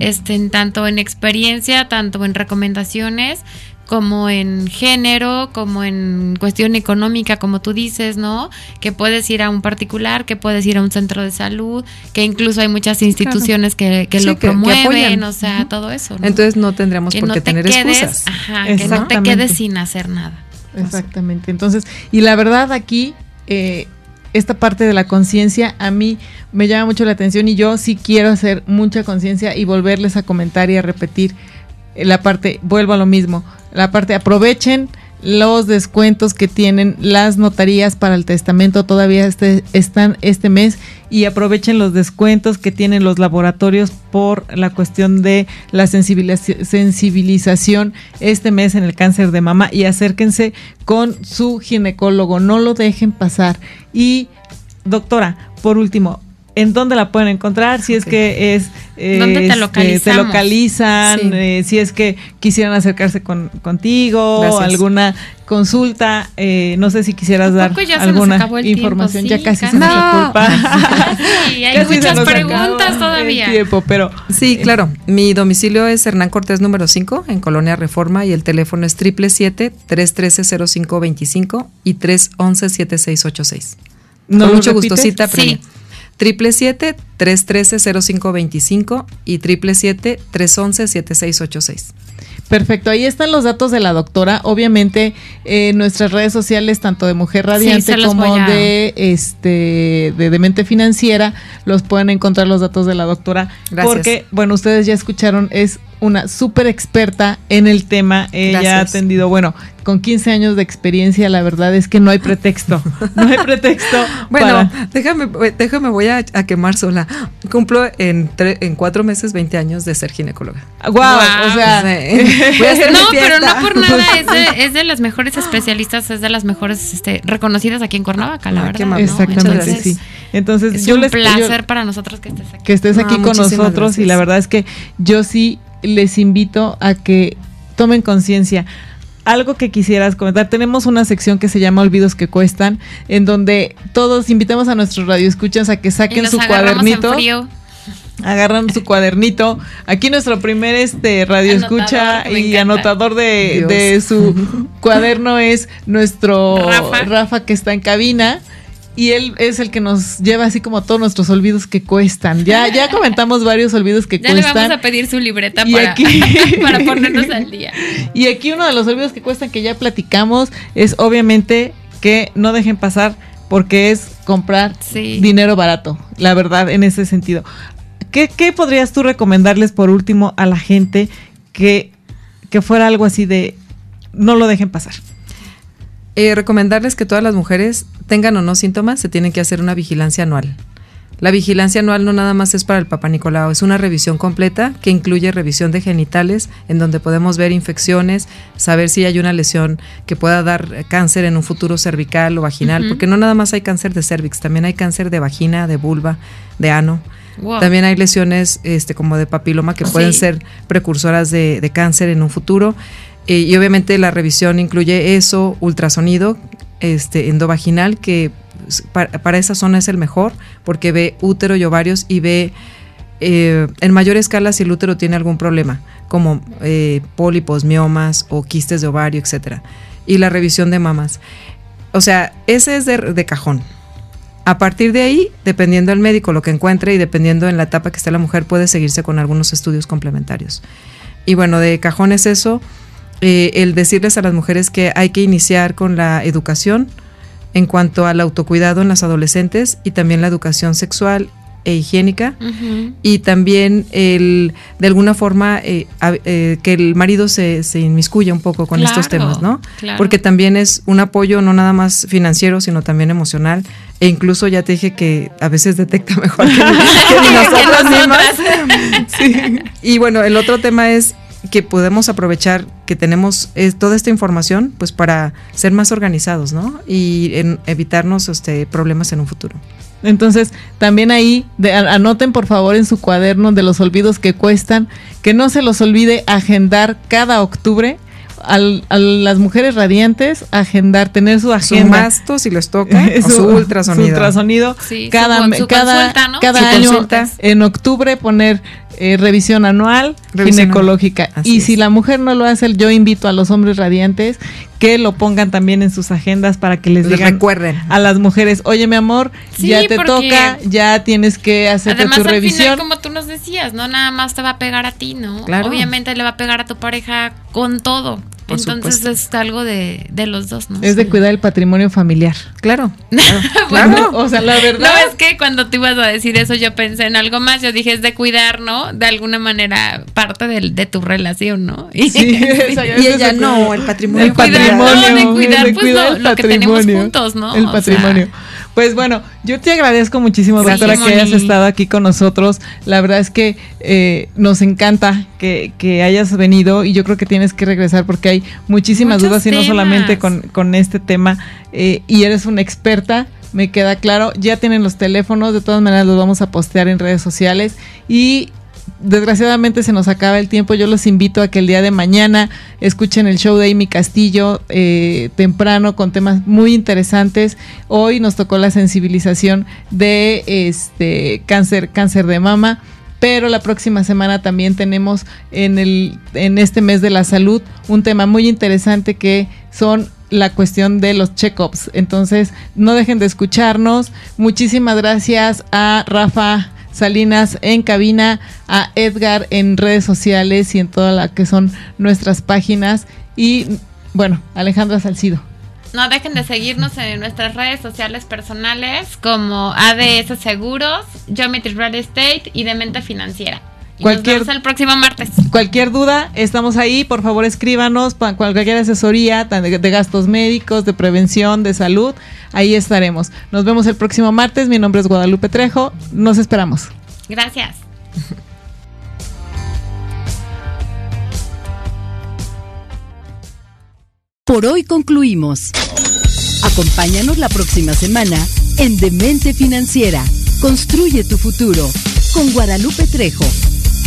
este en tanto en experiencia, tanto en recomendaciones, como en género, como en cuestión económica, como tú dices, ¿no? Que puedes ir a un particular, que puedes ir a un centro de salud, que incluso hay muchas instituciones que, que Sí, lo que- que promueven, o sea, todo eso. ¿no? Entonces no tendríamos que por no qué te tener quedes, excusas. ajá, que no te quedes sin hacer nada. Exactamente. Entonces, y la verdad aquí, eh, esta parte de la conciencia a mí me llama mucho la atención y yo sí quiero hacer mucha conciencia y volverles a comentar y a repetir la parte, vuelvo a lo mismo, la parte aprovechen los descuentos que tienen las notarías para el testamento. Todavía este, están este mes y aprovechen los descuentos que tienen los laboratorios por la cuestión de la sensibilización, este mes en el cáncer de mama. Y acérquense con su ginecólogo, no lo dejen pasar. Y doctora, por último, ¿en dónde la pueden encontrar? Si es que es... eh, ¿Dónde te este, localizamos? te localizan, Sí. eh, si es que quisieran acercarse con, contigo, Gracias. alguna consulta, eh, no sé si quisieras ¿A dar alguna tiempo? información, Sí, ya casi casi. se nos culpa. Sí, hay Casi muchas preguntas acaba todavía. el tiempo, pero Sí, claro. Mi domicilio es Hernán Cortés número 5 en Colonia Reforma y el teléfono es 777-313-0525 y 311-7686. ¿no Con mucho gusto, repites? cita Sí. Previa. 777-313-0525 y 777-311-7686. Perfecto, ahí están los datos de la doctora. Obviamente, en nuestras redes sociales, tanto de Mujer Radiante como a- de este de Demente Financiera, los pueden encontrar los datos de la doctora. Gracias. Porque, bueno, ustedes ya escucharon, es una súper experta en el tema. Ella ha atendido, bueno, con 15 años de experiencia, la verdad es que no hay pretexto. No hay pretexto. Bueno, para- déjame, déjame, voy a, a quemar sola. Cumplo en, tre- en cuatro meses 20 años de ser ginecóloga. Guau, o sea, Sí. Voy a hacer No, pero no por nada, es de, es de las mejores especialistas, es de las mejores este, reconocidas aquí en Cuernavaca, la Ay, verdad. ¿no? exactamente, Entonces, sí. Entonces, Es yo un les yo- placer para nosotros que estés aquí. que estés No, aquí con nosotros y la verdad es que yo sí les invito a que tomen conciencia. Algo que quisieras comentar, tenemos una sección que se llama Olvidos que cuestan, en donde todos invitamos a nuestros radioescuchas a que Y saquen nos su en cuadernito, frío. agarran su cuadernito. Aquí nuestro primer este radioescucha Anotador, me y encanta. anotador de su cuaderno es nuestro Rafa. Rafa que está en cabina. Y él es el que nos lleva así como todos nuestros olvidos que cuestan. Ya, ya comentamos varios olvidos que Ya le cuestan. vamos a pedir su libreta Y para, aquí- para ponernos al día. Y aquí uno de los olvidos que cuestan que ya platicamos es obviamente que no dejen pasar porque es comprar Sí. dinero barato, la verdad, en ese sentido. ¿Qué, qué podrías tú recomendarles por último a la gente que, que fuera algo así de no lo dejen pasar? Eh, recomendarles que todas las mujeres tengan o no síntomas, se tienen que hacer una vigilancia anual. La vigilancia anual no nada más es para el Papa Nicolau, es una revisión completa que incluye revisión de genitales, en donde podemos ver infecciones, saber si hay una lesión que pueda dar cáncer en un futuro cervical o vaginal, porque no nada más hay cáncer de cervix, también hay cáncer de vagina, de vulva, de ano. Wow. También hay lesiones este, como de papiloma que pueden Sí. ser precursoras de, de cáncer en un futuro. Eh, y obviamente la revisión incluye eso, ultrasonido este, endovaginal, que para esa zona es el mejor, porque ve útero y ovarios y ve eh, en mayor escala si el útero tiene algún problema, como eh, pólipos, miomas o quistes de ovario, etcétera. Y la revisión de mamas. O sea, ese es de, de cajón. A partir de ahí, dependiendo del médico lo que encuentre y dependiendo en la etapa que esté la mujer, puede seguirse con algunos estudios complementarios. Y bueno, de cajón es eso, eh, el decirles a las mujeres que hay que iniciar con la educación en cuanto al autocuidado en las adolescentes y también la educación sexual e higiénica y también el de alguna forma eh, a- eh, que el marido se, se inmiscuya un poco con estos temas, ¿no? claro. Porque también es un apoyo no nada más financiero, sino también emocional. E incluso ya te dije que a veces detecta mejor que, que nosotras mismas. Sí. Y bueno, el otro tema es que podemos aprovechar que tenemos eh, toda esta información pues para ser más organizados, ¿no? Y en- evitarnos este, problemas en un futuro. Entonces, también ahí, anoten por favor en su cuaderno de los olvidos que cuestan, que no se los olvide agendar cada octubre a las mujeres radiantes agendar, tener su agenda. Su masto si les toca, su, ultrasonido. Su ultrasonido. cada, cada, cada año, en octubre poner eh, revisión anual ginecológica. y si la mujer no lo hace, yo invito a los hombres radiantes que lo pongan también en sus agendas para que les, digan recuerden a las mujeres, oye mi amor, ya te toca, ya tienes que hacer tu revisión. como tú nos decías, no nada más te va a pegar a ti, ¿no? Obviamente le va a pegar a tu pareja con todo. Entonces es algo de, los dos, ¿no? Es de cuidar el patrimonio familiar. Claro. Claro. O sea, la verdad. No, es que cuando tú ibas a decir eso, yo pensé en algo más. Yo dije, es de cuidar, ¿no? De alguna manera, parte de, de tu relación, ¿no? Y, sí, y ella no, el patrimonio. El patrimonio. de cuidar, pues, lo, que tenemos juntos, ¿no? El patrimonio. Pues bueno, yo te agradezco muchísimo, doctora, que hayas estado aquí con nosotros. La verdad es que eh, nos encanta que, hayas venido y yo creo que tienes que regresar porque hay muchísimas dudas y no solamente con, este tema. Eh, y eres una experta me queda claro. Ya tienen los teléfonos, de todas maneras los vamos a postear en redes sociales. Y desgraciadamente se nos acaba el tiempo. Yo los invito a que el día de mañana escuchen el show de Amy Castillo eh, temprano con temas muy interesantes. Hoy nos tocó la sensibilización de este cáncer, cáncer de mama. Pero la próxima semana también tenemos en, el, en este mes de la salud un tema muy interesante que son la cuestión de los check-ups. Entonces, no dejen de escucharnos. Muchísimas gracias a Rafa Salinas en cabina, a Edgar en redes sociales y en toda la que son nuestras páginas y bueno, Alejandra Salcido. No dejen de seguirnos en nuestras redes sociales personales como ADS Seguros, Geometry Real Estate y Demente Financiera cualquier, nos vemos el próximo martes. Cualquier duda, estamos ahí. Por favor, escríbanos para cualquier asesoría de, de, gastos médicos, de prevención, de salud. Ahí estaremos. Nos vemos el próximo martes. Mi nombre es Guadalupe Trejo. Nos esperamos. Gracias. Por hoy concluimos. Acompáñanos la próxima semana en Demente Financiera. Construye tu futuro con Guadalupe Trejo